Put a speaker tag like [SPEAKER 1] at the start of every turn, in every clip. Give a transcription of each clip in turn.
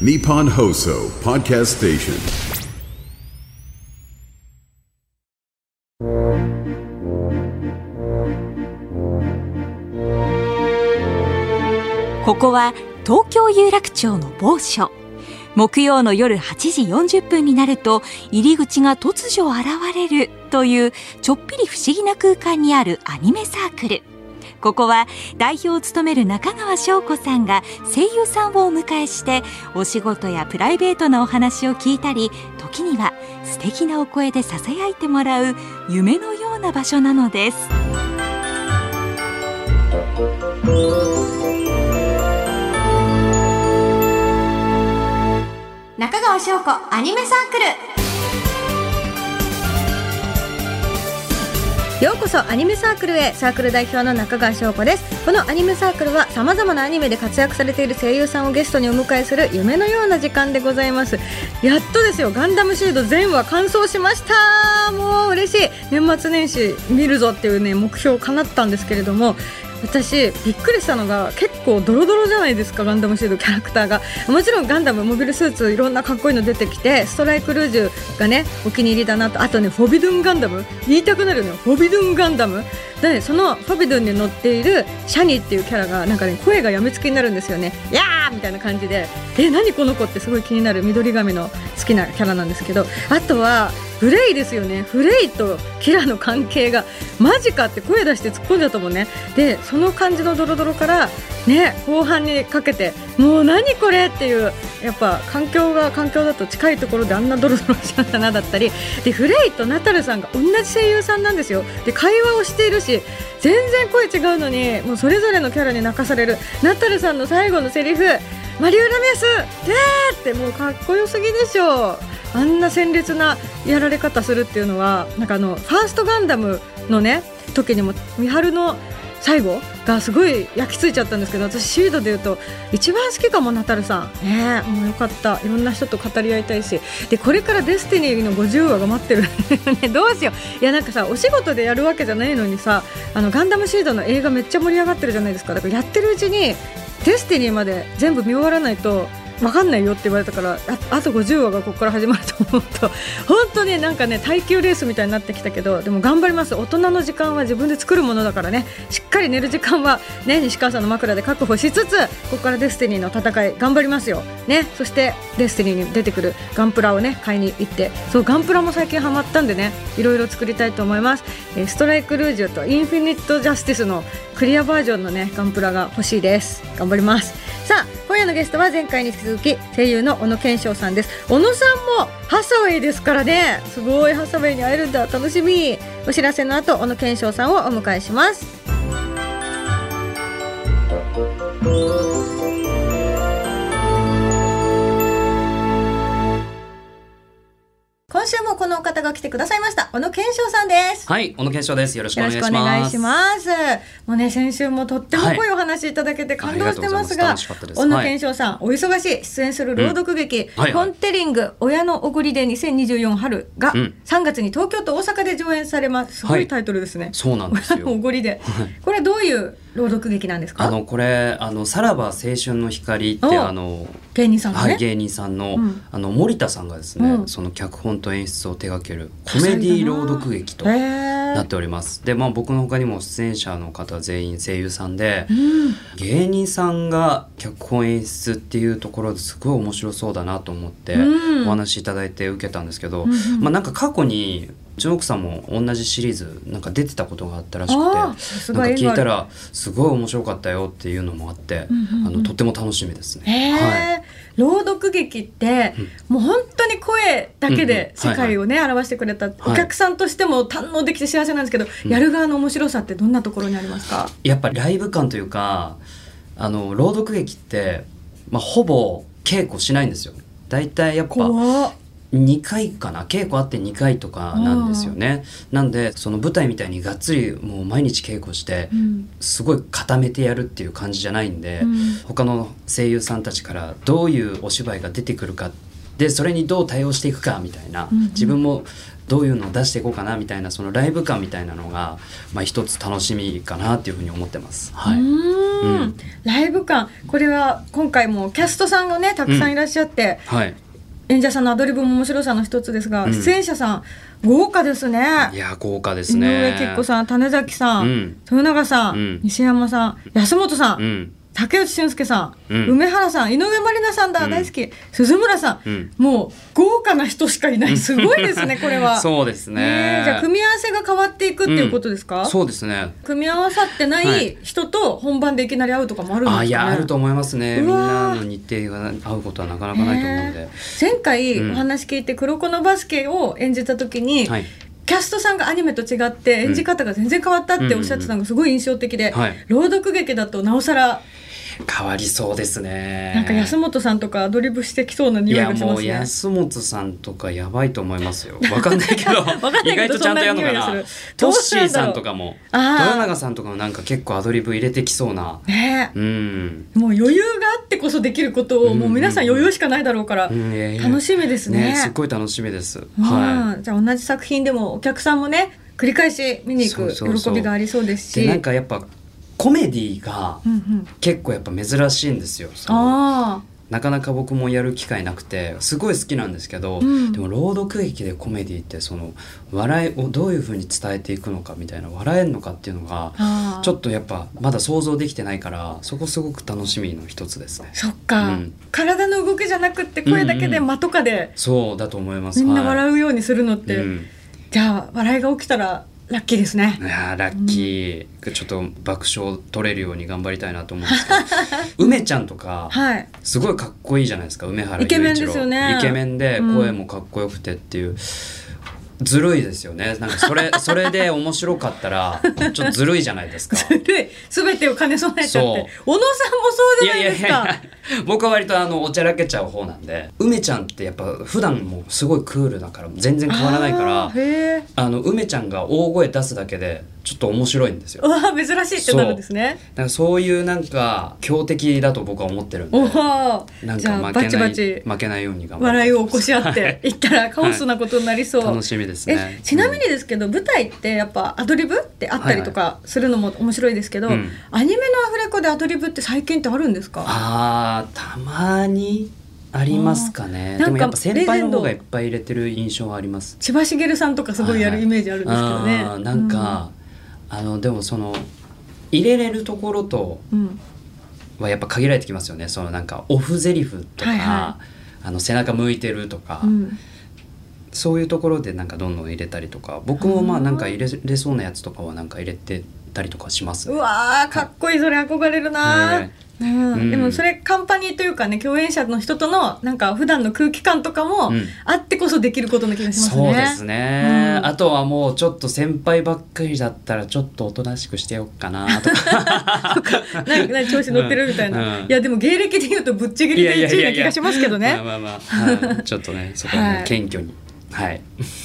[SPEAKER 1] Nippon Hoso Podcast Station.
[SPEAKER 2] ここは東京有楽町の某所木曜の夜8時40分になると入り口が突如現れるというちょっぴり不思議な空間にあるアニメサークルここは代表を務める中川翔子さんが声優さんをお迎えしてお仕事やプライベートなお話を聞いたり時には素敵なお声でささやいてもらう夢のような場所なのです。
[SPEAKER 3] 中川翔子アニメサークル。
[SPEAKER 4] ようこそアニメサークルへ。サークル代表の中川翔子です。このアニメサークルはさまざまなアニメで活躍されている声優さんをゲストにお迎えする夢のような時間でございます。やっとですよ。ガンダムシード全話完走しました。もう嬉しい。年末年始見るぞっていうね目標叶ったんですけれども私びっくりしたのが結構ドロドロじゃないですかガンダムシードキャラクターが。もちろんガンダムモビルスーツいろんなかっこいいの出てきてストライクルージュがねお気に入りだなと。あとねフォビドゥンガンダム。言いたくなるのよ。フォビドゥンガンダム。でそのフォビドゥンに乗っているシャニーっていうキャラがなんかね声がやみつきになるんですよね。やーみたいな感じで。え何この子ってすごい気になる緑髪の好きなキャラなんですけど。あとはフレイですよね。フレイとキラの関係がマジかって声出して突っ込んじゃったもね。でその感じのドロドロからね後半にかけてもう何これっていうやっぱ環境が環境だと近いところであんなドロドロしちゃったなだったり。でフレイとナタルさんが同じ声優さんなんですよ。で会話をしているし全然声違うのにもうそれぞれのキャラに泣かされる。ナタルさんの最後のセリフマリウラメスでーってもうかっこよすぎでしょ。あんな鮮烈なやられ方するっていうのはなんかあのファーストガンダムのね時にも三春の最後がすごい焼き付いちゃったんですけど私シードでいうと一番好きかもナタルさん。ねもうよかった。いろんな人と語り合いたいし。でこれからデスティニーの50話が待ってるね。どうしよう。いやなんかさお仕事でやるわけじゃないのにさあのガンダムシードの映画めっちゃ盛り上がってるじゃないですか。だからやってるうちにデスティニーまで全部見終わらないと分かんないよって言われたからあと50話がここから始まると思うと 本当になんかね耐久レースみたいになってきたけどでも頑張ります。大人の時間は自分で作るものだからね。しっかり寝る時間はね西川さんの枕で確保しつつここからデスティニーの戦い頑張りますよ。ね。そしてデスティニーに出てくるガンプラをね買いに行って。そうガンプラも最近ハマったんでねいろいろ作りたいと思います、ストライクルージュとインフィニットジャスティスのクリアバージョンのねガンプラが欲しいです。頑張ります。さあ今夜のゲストは前回に引き続き声優の小野賢章さんです。小野さんもハサウェイですからね。すごいハサウェイに会えるんだ。楽しみ。お知らせの後小野賢章さんをお迎えします。今週もこのお方が来てくださいました。小野賢章さんです。
[SPEAKER 5] はい、小野健翔です。よろしくお願いします。
[SPEAKER 4] もうね、先週もとっても濃いお話いただけて感動してますが、小野賢章さん、お忙しい。出演する朗読劇、
[SPEAKER 5] はいはい。
[SPEAKER 4] フォンテリング親のおごりで2024春が
[SPEAKER 5] うん。
[SPEAKER 4] 3月に東京と大阪で上演されます。すご
[SPEAKER 5] はい。い
[SPEAKER 4] タイトルですね。
[SPEAKER 5] そうなんです
[SPEAKER 4] 親のお
[SPEAKER 5] よ。
[SPEAKER 4] ごりで。これどういう朗読劇なんですか？
[SPEAKER 5] あのこれあのさらば青春の光って
[SPEAKER 4] お
[SPEAKER 5] あの、
[SPEAKER 4] 芸人さんのね？
[SPEAKER 5] はい、芸人さんの、
[SPEAKER 4] うん。
[SPEAKER 5] あの森田さんがですね、
[SPEAKER 4] うん。
[SPEAKER 5] その脚本と演出を手掛けるコメディ朗読劇と
[SPEAKER 4] へ
[SPEAKER 5] なっ
[SPEAKER 4] ー
[SPEAKER 5] ております。でまあ僕の他にも出演者の方は全員声優さんで、
[SPEAKER 4] うん。
[SPEAKER 5] 芸人さんが脚本演出っていうところですごい面白そうだなと思って
[SPEAKER 4] うん。
[SPEAKER 5] お話しいただいて受けたんですけど、
[SPEAKER 4] うんうん。
[SPEAKER 5] まあなんか過去にうちの奥さんも同じシリーズなんか出てたことがあったらしくてなんか聞いたらすごい面白かったよっていうのもあって、
[SPEAKER 4] うんうんうん
[SPEAKER 5] あのとっても楽しみですね。はい。
[SPEAKER 4] 朗読劇って、もう本当に声だけで世界をね、表してくれた、お客さんとしても堪能できて幸せなんですけど、やる側の面白さってどんなところにありますか、
[SPEAKER 5] やっぱりライブ感というかあの朗読劇って、まあ、ほぼ稽古しないんですよ。だいたいやっぱ2回かな？稽古あって2回とかなんですよね。なんでその舞台みたいにがっつりもう毎日稽古して
[SPEAKER 4] うん。
[SPEAKER 5] すごい固めてやるっていう感じじゃないんで、
[SPEAKER 4] うん。
[SPEAKER 5] 他の声優さんたちからどういうお芝居が出てくるかっでそれにどう対応していくかみたいな、自分もどういうのを出していこうかなみたいなそのライブ感みたいなのが、まあ、一つ楽しみかなっていうふうに思ってます。はい、
[SPEAKER 4] うーん。
[SPEAKER 5] うん。
[SPEAKER 4] ライブ感。これは今回もキャストさんがねたくさんいらっしゃって、
[SPEAKER 5] はい、
[SPEAKER 4] 演者さんのアドリブも面白さの一つですが、
[SPEAKER 5] うん。
[SPEAKER 4] 出演者さん豪華ですね。
[SPEAKER 5] いや豪華です
[SPEAKER 4] 井
[SPEAKER 5] ね。
[SPEAKER 4] 上貴子さん種崎さん、
[SPEAKER 5] うん。
[SPEAKER 4] 豊永さん、
[SPEAKER 5] うん。
[SPEAKER 4] 西山さん安本さん竹内俊介さん、
[SPEAKER 5] うん。
[SPEAKER 4] 梅原さん井上まりなさんだ、
[SPEAKER 5] うん。
[SPEAKER 4] 大好き。鈴村さん、
[SPEAKER 5] うん。
[SPEAKER 4] もう豪華な人しかいない。すごいですねこれは。
[SPEAKER 5] そうです
[SPEAKER 4] ね。
[SPEAKER 5] ね。
[SPEAKER 4] えじゃあ組み合わせが変わっていくっていうことですか、
[SPEAKER 5] そうですね。
[SPEAKER 4] 組み合わさってな
[SPEAKER 5] はい。い
[SPEAKER 4] 人と本番でいきなり会うとかもあるんですかね？
[SPEAKER 5] あいやあると思いますね。みんなの日程が合うことはなかなかないと思うんで。
[SPEAKER 4] 前回
[SPEAKER 5] うん
[SPEAKER 4] お話聞いて黒子のバスケを演じた時に、
[SPEAKER 5] はい
[SPEAKER 4] キャストさんがアニメと違って演じ方が全然変わったっておっしゃってたのがすごい印象的で、
[SPEAKER 5] はい。
[SPEAKER 4] 朗読劇だとなおさら
[SPEAKER 5] 変わりそうですね。
[SPEAKER 4] なんか安本さんとかアドリブしてきそうない匂い
[SPEAKER 5] やもう
[SPEAKER 4] がしますね。
[SPEAKER 5] 安本さんとかやばいと思いますよ。わかんないけど 意外とちゃんとやるのかな。トッシーさんとかも豊永さんとかもなんか結構アドリブ入れてきそうな。
[SPEAKER 4] ねえ
[SPEAKER 5] うん。
[SPEAKER 4] もう余裕があってこそできることをもう皆さん余裕しかないだろうから
[SPEAKER 5] うんいやいや
[SPEAKER 4] 楽しみですね。
[SPEAKER 5] すっごい楽しみです。
[SPEAKER 4] うん
[SPEAKER 5] は
[SPEAKER 4] じゃあ同じ作品でもお客さんもね繰り返し見に行く喜びがありそうです
[SPEAKER 5] い。
[SPEAKER 4] し。
[SPEAKER 5] でなんかやっぱコメディが
[SPEAKER 4] うんうん、
[SPEAKER 5] 結構やっぱ珍しいんですよ。その。
[SPEAKER 4] あ
[SPEAKER 5] なかなか僕もやる機会なくてすごい好きなんですけど、
[SPEAKER 4] うん。
[SPEAKER 5] でも朗読劇でコメディってその笑いをどういうふうに伝えていくのかみたいな笑えるのかっていうのが
[SPEAKER 4] あ
[SPEAKER 5] ちょっとやっぱまだ想像できてないからそこすごく楽しみの一つですね。
[SPEAKER 4] そっか、
[SPEAKER 5] うん。
[SPEAKER 4] 体の動きじゃなくって声だけで
[SPEAKER 5] うんうん
[SPEAKER 4] 間とかで
[SPEAKER 5] そうだと思います。
[SPEAKER 4] みんな
[SPEAKER 5] う、
[SPEAKER 4] 笑うようにするのって、
[SPEAKER 5] うん。
[SPEAKER 4] じゃあ笑いが起きたらラッキーですね。
[SPEAKER 5] い。やーラッキー、ちょっと爆笑取れるように頑張りたいなと思うんですけど。梅ちゃんとか
[SPEAKER 4] はい。
[SPEAKER 5] すごいかっこいいじゃないですか。梅原
[SPEAKER 4] イケメンですよね。
[SPEAKER 5] イケメンで
[SPEAKER 4] うん。
[SPEAKER 5] 声もかっこよくてっていう、ずるいですよねなんかそれ それで面白かったらちょっとずるいじゃないですか
[SPEAKER 4] ずるい。すべてを兼ね備えちゃって。
[SPEAKER 5] そう
[SPEAKER 4] 小野さんもそうじゃないですか。
[SPEAKER 5] 僕は割とあのおちゃらけちゃう方なんで梅ちゃんってやっぱ普段もすごいクールだから全然変わらないから
[SPEAKER 4] あ
[SPEAKER 5] の梅ちゃんが大声出すだけでちょっと面白いんですよ
[SPEAKER 4] うわ珍しいってなるんですね。
[SPEAKER 5] だからそういうなんか強敵だと僕は思ってるんで。なんか負けない負けないように頑張
[SPEAKER 4] 笑い
[SPEAKER 5] る
[SPEAKER 4] を起こし合っていったら カオスなことになりそう。
[SPEAKER 5] 楽しみですね。
[SPEAKER 4] えちなみにですけど、舞台ってやっぱアドリブってあったりとかするのも面白いですけど、
[SPEAKER 5] うん。
[SPEAKER 4] アニメのアフレコでアドリブって最近ってあるんですか？
[SPEAKER 5] あーたまにありますかね。でもやっぱ先輩の方がいっぱい入れてる印象はあります。
[SPEAKER 4] 千葉茂さんとかすごいやるイメージあるんですけどね。
[SPEAKER 5] あーなんか、あのでもその入れれるところと
[SPEAKER 4] うん、うん
[SPEAKER 5] はやっぱ限られてきますよね。そのなんかオフゼリフとか、
[SPEAKER 4] はいは
[SPEAKER 5] あの背中向いてるとか、
[SPEAKER 4] うん
[SPEAKER 5] そういうところでなんかどんどん入れたりとか僕もまあなんか入れれそうなやつとかはなんか入れてたりとかします。
[SPEAKER 4] うわーかっこいい。それ憧れるなうん。
[SPEAKER 5] うん。
[SPEAKER 4] でもそれカンパニーというかね共演者の人とのなんか普段の空気感とかも
[SPEAKER 5] うん。
[SPEAKER 4] あってこそできることな気がしますね。
[SPEAKER 5] そうですね、
[SPEAKER 4] うん。
[SPEAKER 5] あとはもうちょっと先輩ばっかりだったらちょっとおとなしくしてよっかなとか。
[SPEAKER 4] 何何調子乗ってるみたいな、
[SPEAKER 5] うん。
[SPEAKER 4] いやでも芸歴で言うとぶっちぎりで1位な気がしますけどね。
[SPEAKER 5] まあまあまあ、はい、ちょっとねそこは謙虚にはい、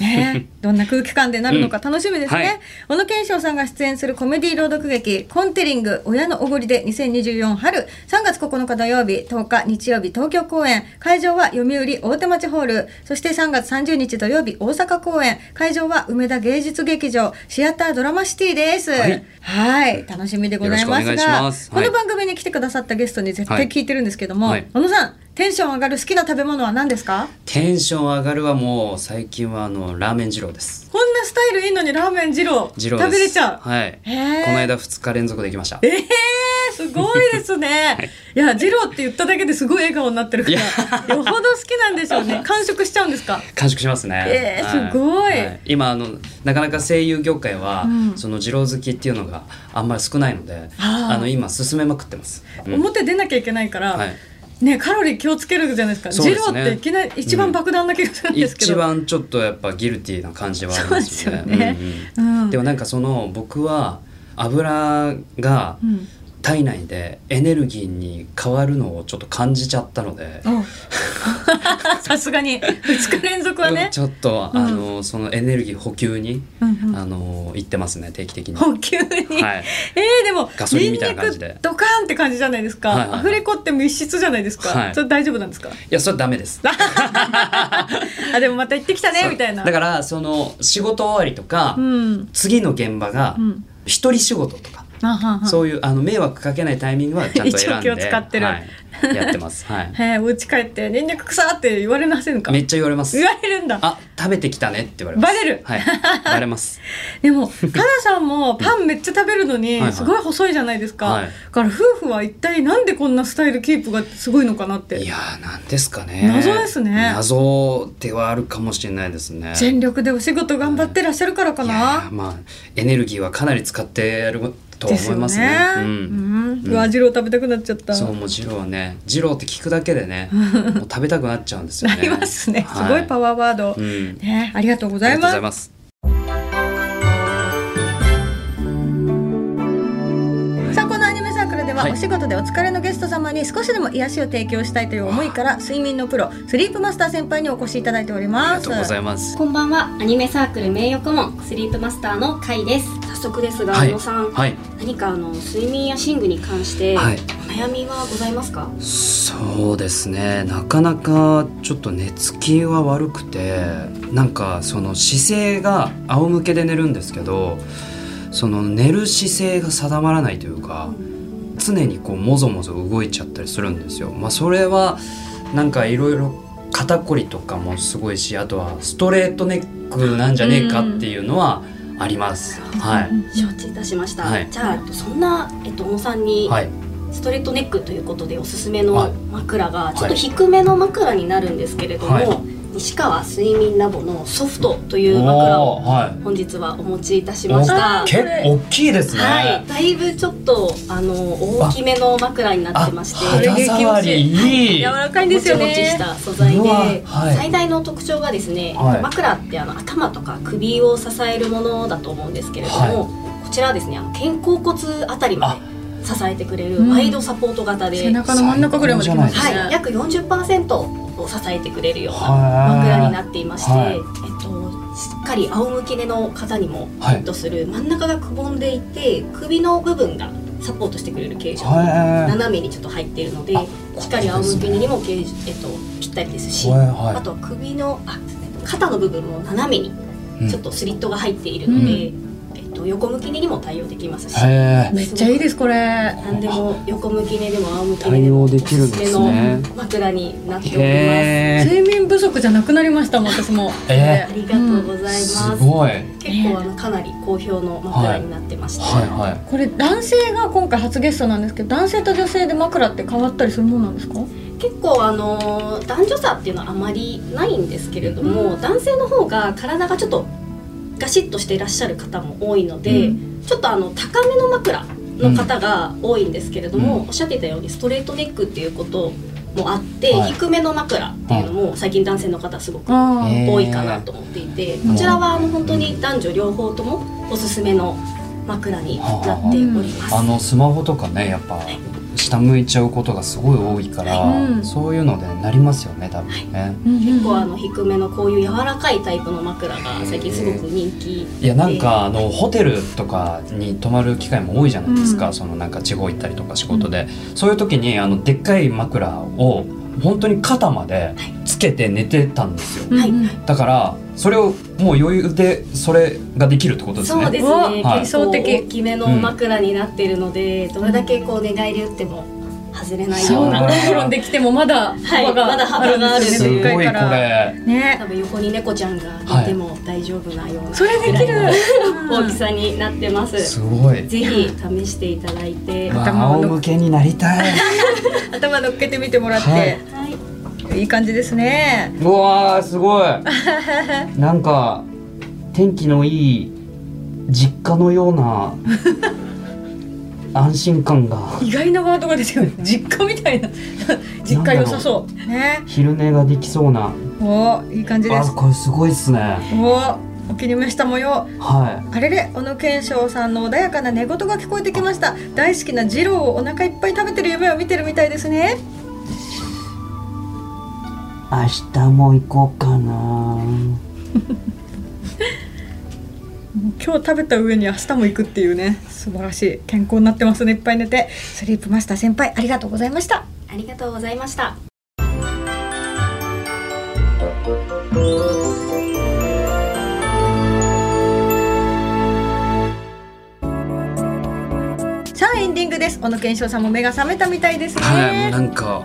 [SPEAKER 4] ねどんな空気感でなるのか楽しみですね、
[SPEAKER 5] うんはい。
[SPEAKER 4] 小野賢章さんが出演するコメディ朗読劇「コンテリング親のおごり」で2024春3月9日土曜日10日日曜日東京公演。会場は読売大手町ホール。そして3月30日土曜日大阪公演。会場は梅田芸術劇場シアタードラマシティです。
[SPEAKER 5] はい。
[SPEAKER 4] はい。楽しみでございます
[SPEAKER 5] よろしくお願いし
[SPEAKER 4] が
[SPEAKER 5] ます。はい。
[SPEAKER 4] この番組に来てくださったゲストに絶対聞いてるんですけども、
[SPEAKER 5] はい。
[SPEAKER 4] 小野さんテンション上がる好きな食べ物は何ですか？
[SPEAKER 5] テンション上がるはもう最近はあのラーメン二郎です。
[SPEAKER 4] こんなスタイルいいのにラーメン二郎。
[SPEAKER 5] 二郎
[SPEAKER 4] 食べれちゃう。
[SPEAKER 5] はい。この間2日連続できました。
[SPEAKER 4] えー、すごいですね。い、や、二郎って言っただけですごい笑顔になってるから、よほど好きなんでしょうね。完食しちゃうんですか？
[SPEAKER 5] 完食しますね。
[SPEAKER 4] えー
[SPEAKER 5] は
[SPEAKER 4] すごい。
[SPEAKER 5] 今あのなかなか声優業界は、
[SPEAKER 4] うん。
[SPEAKER 5] その二郎好きっていうのがあんまり少ないので、
[SPEAKER 4] あ
[SPEAKER 5] の今進めまくってます。うん。
[SPEAKER 4] 表出なきゃいけないから、
[SPEAKER 5] はい
[SPEAKER 4] ね、カロリー気をつけるじゃないですか。二郎
[SPEAKER 5] そうですね
[SPEAKER 4] っていきなり一番爆弾な気がするんですけど。
[SPEAKER 5] 一番ちょっとやっぱギルティーな感じはありますよね。
[SPEAKER 4] で
[SPEAKER 5] もなんかその僕は油が
[SPEAKER 4] うん
[SPEAKER 5] 体内でエネルギーに変わるのをちょっと感じちゃったので、
[SPEAKER 4] うん。さすがに。2日連続はね。
[SPEAKER 5] ちょっと、
[SPEAKER 4] うん。
[SPEAKER 5] あのそのエネルギー補給に、
[SPEAKER 4] うんうん。
[SPEAKER 5] あの行ってますね定期的に。
[SPEAKER 4] 補給に、
[SPEAKER 5] はい。
[SPEAKER 4] えー、でも
[SPEAKER 5] ガソリンみたいな感じで。
[SPEAKER 4] ドカーンって感じじゃないですか、
[SPEAKER 5] はいはいはい。
[SPEAKER 4] アフレコって密室じゃないですか、
[SPEAKER 5] はい。
[SPEAKER 4] それ大丈夫なんですか？
[SPEAKER 5] いやそれダメです。
[SPEAKER 4] あでもまた行ってきたねみたいな。
[SPEAKER 5] だからその仕事終わりとか、
[SPEAKER 4] うん。
[SPEAKER 5] 次の現場が
[SPEAKER 4] うん。
[SPEAKER 5] 一人仕事とか、そういうあの迷惑かけないタイミングはちゃんと選んで
[SPEAKER 4] 一応気を使ってる
[SPEAKER 5] はい、やってます。はい。
[SPEAKER 4] へえお家帰って「ニンニク臭」って言われませんか？
[SPEAKER 5] めっちゃ言われます
[SPEAKER 4] 言。われるんだ
[SPEAKER 5] あ食べてきたねって言われます。
[SPEAKER 4] バレる
[SPEAKER 5] はい。バレます。
[SPEAKER 4] でもかなさんもパンめっちゃ食べるのに
[SPEAKER 5] はいはい
[SPEAKER 4] すごい細いじゃないですか、
[SPEAKER 5] はい
[SPEAKER 4] だから夫婦は一体なんでこんなスタイルキープがすごいのかなって
[SPEAKER 5] いやーなんですかね。
[SPEAKER 4] 謎ですね
[SPEAKER 5] 謎ではあるかもしれないですね。
[SPEAKER 4] 全力でお仕事頑張ってらっしゃるからか
[SPEAKER 5] いや
[SPEAKER 4] な
[SPEAKER 5] ーまあエネルギーはかなり使ってやると思いますね。
[SPEAKER 4] ね
[SPEAKER 5] う。
[SPEAKER 4] うんん、うわ二郎食べたくなっちゃった
[SPEAKER 5] そうもう二郎はね二郎って聞くだけでね もう食べたくなっちゃうんですよね。
[SPEAKER 4] なりますね、
[SPEAKER 5] はい
[SPEAKER 4] すごいパワーワード、
[SPEAKER 5] うん。
[SPEAKER 4] ねありがとうございま
[SPEAKER 5] す。
[SPEAKER 4] は、
[SPEAKER 5] はい。
[SPEAKER 4] お仕事でお疲れのゲスト様に少しでも癒しを提供したいという思いから睡眠のプロスリープマスター先輩にお越しいただいており
[SPEAKER 5] あり
[SPEAKER 4] ます
[SPEAKER 5] がとうございます。
[SPEAKER 6] こんばんは。アニメサークル名誉顧問スリープマスターのカイです。早速ですが、
[SPEAKER 5] はい。
[SPEAKER 6] 小野さん、
[SPEAKER 5] はい。
[SPEAKER 6] 何かあの睡眠や寝具に関して、
[SPEAKER 5] はい。
[SPEAKER 6] お悩みはございますか？
[SPEAKER 5] そうですね。なかなかちょっと寝つきは悪くてなんかその姿勢が仰向けで寝るんですけどその寝る姿勢が定まらないというか常にこうもぞもぞ動いちゃったりするんですよ。まあ、それはなんかいろいろ肩こりとかもすごいしあとはストレートネックなんじゃねえかっていうのはあります。はい、
[SPEAKER 6] 承知いたしました、
[SPEAKER 5] はい。
[SPEAKER 6] じゃあえっとそんな、えっと、小野さんに、
[SPEAKER 5] はい。
[SPEAKER 6] ストレートネックということでおすすめ
[SPEAKER 5] はい。
[SPEAKER 6] の枕が
[SPEAKER 5] い
[SPEAKER 6] ちょっと低めの枕になるんですけれども、
[SPEAKER 5] はい
[SPEAKER 6] 西川睡眠ラボのソフトという枕を本日はお持ちいたしました。
[SPEAKER 4] お。
[SPEAKER 5] 結構大きいですね。
[SPEAKER 6] はい、だいぶちょっとあの大きめの枕になってまして、
[SPEAKER 5] 肌触りいい。
[SPEAKER 4] 柔らかいんですよね。
[SPEAKER 6] もちもちした素材で、
[SPEAKER 5] はい。
[SPEAKER 6] 最大の特徴がですね、
[SPEAKER 5] はい。
[SPEAKER 6] 枕ってあの頭とか首を支えるものだと思うんですけれども、
[SPEAKER 5] はい。
[SPEAKER 6] こちらはですねあの肩甲骨あたりまで支えてくれるワイドサポート型で、
[SPEAKER 4] 背中の真ん中ぐらいまで来ますね、
[SPEAKER 6] はい、約40%を支えてくれるような
[SPEAKER 5] はい。
[SPEAKER 6] 枕になっていまして、
[SPEAKER 5] はい。
[SPEAKER 6] えっと、しっかり仰向け寝の方にもフ
[SPEAKER 5] はい。
[SPEAKER 6] ィットする、真ん中がくぼんでいて首の部分がサポートしてくれる形状
[SPEAKER 5] はい。
[SPEAKER 6] 斜めにちょっと入っているので
[SPEAKER 5] あ
[SPEAKER 6] しっかり仰向け寝にも形状、えっと、ぴったりですし、あとは首のあ肩の部分も斜めに
[SPEAKER 5] うん。
[SPEAKER 6] ちょっとスリットが入っているので、えっと、横向き寝にも対応できますし。
[SPEAKER 5] へ
[SPEAKER 4] めっちゃいいですこれ
[SPEAKER 6] 何でも横向き寝でも仰向き寝
[SPEAKER 5] 対
[SPEAKER 6] でも
[SPEAKER 5] 応できるんですね
[SPEAKER 6] 枕になっております。
[SPEAKER 5] へ
[SPEAKER 4] 睡眠不足じゃなくなりました私も
[SPEAKER 5] え
[SPEAKER 6] ありがとうございます。
[SPEAKER 5] すごい。
[SPEAKER 6] 結構あのかなり好評の枕になってまして、
[SPEAKER 5] はいはい。
[SPEAKER 4] これ男性が今回初ゲストなんですけど男性と女性で枕って変わったりするもんなんですか？
[SPEAKER 6] 結構あの男女差っていうのはあまりないんですけれども、男性の方が体がちょっとガシッとしていらっしゃる方も多いので、
[SPEAKER 4] う
[SPEAKER 6] ちょっとあの高めの枕の方が多いんですけれども、
[SPEAKER 5] うん。
[SPEAKER 6] おっしゃっていたようにストレートネックっていうこともあって、
[SPEAKER 5] はい。
[SPEAKER 6] 低めの枕っていうのも最近男性の方すごく多いかなと思っていて、こちらはあの本当に男女両方ともおすすめの枕になっております。
[SPEAKER 5] あのスマホとかねやっぱ下向いちゃうことがすごい多いから、
[SPEAKER 4] うん。
[SPEAKER 5] そういうのでなりますよね多分ね。
[SPEAKER 6] 結構あの低めのこういう柔らかいタイプの枕が最近すごく人気で。
[SPEAKER 5] いやなんかあのホテルとかに泊まる機会も多いじゃないですか、
[SPEAKER 4] うん。
[SPEAKER 5] そのなんか地方行ったりとか仕事で、そういう時にあのでっかい枕を本当に肩までつけて寝てたんですよ、
[SPEAKER 6] はい
[SPEAKER 4] うん。
[SPEAKER 5] だからそれをもう余裕でそれができるってことですね。
[SPEAKER 6] そうですね、
[SPEAKER 4] はい。
[SPEAKER 6] 結構
[SPEAKER 4] 理想的。
[SPEAKER 6] 大きめの枕になっているので、どれだけこう寝返り打っても外れないような
[SPEAKER 4] 転ん できてもまだ幅が
[SPEAKER 6] まだ幅がある
[SPEAKER 4] んです
[SPEAKER 5] すごいこれ。
[SPEAKER 4] ね。
[SPEAKER 6] 多分横に猫ちゃんが寝ても大丈夫なような、
[SPEAKER 4] それできる。
[SPEAKER 6] 大きさになってます、
[SPEAKER 5] すごい。
[SPEAKER 6] ぜひ試していただいて、
[SPEAKER 4] 頭を
[SPEAKER 5] 仰向けになりたい。
[SPEAKER 4] 頭乗っけてみてもらって、
[SPEAKER 5] はい
[SPEAKER 6] い、
[SPEAKER 4] い、い感じですね。
[SPEAKER 5] うわーすごい。なんか天気のいい実家のような安心感が。
[SPEAKER 4] 意外なワードがですよね実家みたいな。実家良さそう。ね。
[SPEAKER 5] 昼寝ができそうな。
[SPEAKER 4] おいい感じです。
[SPEAKER 5] あこれすごいっすね。
[SPEAKER 4] おお気に召した模様。
[SPEAKER 5] は
[SPEAKER 4] あれれ小野賢章さんの穏やかな寝言が聞こえてきました。大好きな二郎をお腹いっぱい食べてる夢を見てるみたいですね。
[SPEAKER 5] い明日も行こうかな
[SPEAKER 4] 今日食べた上に明日も行くっていうね。素晴らしい。健康になってますね。いっぱい寝て。スリープマスター先輩ありがとうございました。
[SPEAKER 6] ありがとうございました。
[SPEAKER 4] さあエンディングです。小野賢章さんも目が覚めたみたいですね、
[SPEAKER 5] はいもうなんか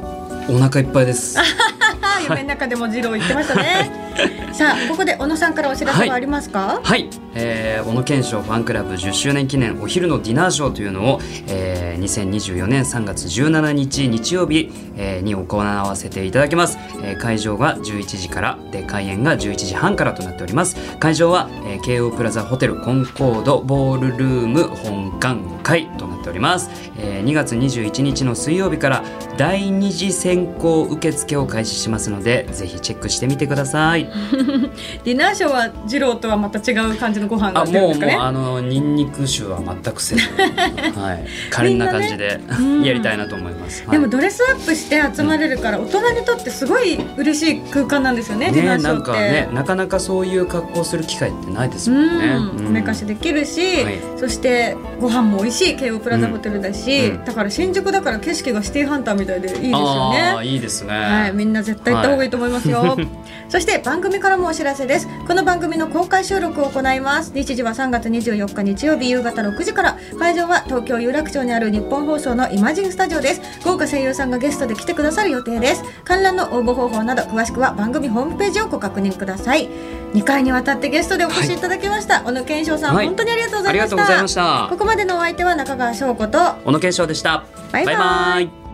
[SPEAKER 5] お腹いっぱいです。
[SPEAKER 4] 夢の中でも二郎言ってましたね さあここで小野さんからお知らせはありますか、
[SPEAKER 5] はい、えー、小野賢章ファンクラブ10周年記念お昼のディナーショーというのを、えー、2024年3月17日日曜日、えー、に行わせていただきます、えー、会場が11時からで開演が11時半からとなっております。会場は、えー、京王プラザホテルコンコードボールルーム本館会となっております、えー、2月21日の水曜日から第二次選考受付を開始しますのでぜひチェックしてみてください。
[SPEAKER 4] ディナーショーは二郎とはまた違う感じのご飯が
[SPEAKER 5] あ
[SPEAKER 4] 出るん
[SPEAKER 5] もうもう
[SPEAKER 4] ですかね
[SPEAKER 5] あのニンニク臭は全くせず、はい、可憐な感じで、
[SPEAKER 4] ん
[SPEAKER 5] やりたいなと思います。はい
[SPEAKER 4] でもドレスアップして集まれるから大人にとってすごい嬉しい空間なんですよねディナ
[SPEAKER 5] ねなん
[SPEAKER 4] ーショーって。
[SPEAKER 5] かねなかなかそういう格好する機会ってないですもんね。
[SPEAKER 4] うん、おめかしできるし、
[SPEAKER 5] はい
[SPEAKER 4] そしてご飯も美味しい京王プラザホテルだし、
[SPEAKER 5] うん
[SPEAKER 4] だから新宿だから景色がシティーハンターみたいでいいですよね。
[SPEAKER 5] いいですね。
[SPEAKER 4] はい、みんな絶対行った方がいいと思いますよ。
[SPEAKER 5] は い
[SPEAKER 4] そして番組からもお知らせです。この番組の公開収録を行います。日時は3月24日日曜日夕方6時から、会場は東京有楽町にある日本放送のイマジンスタジオです。豪華声優さんがゲストで来てくださる予定です。観覧の応募方法など詳しくは番組ホームページをご確認ください。2回にわたってゲストでお越しいただきました、小野賢章さん、
[SPEAKER 5] はい
[SPEAKER 4] 本当にありがとうございました。
[SPEAKER 5] ありがとうございました
[SPEAKER 4] ここまでのお相手は中川翔子と
[SPEAKER 5] 小野賢章でした。
[SPEAKER 4] バイバイ
[SPEAKER 5] バイバイ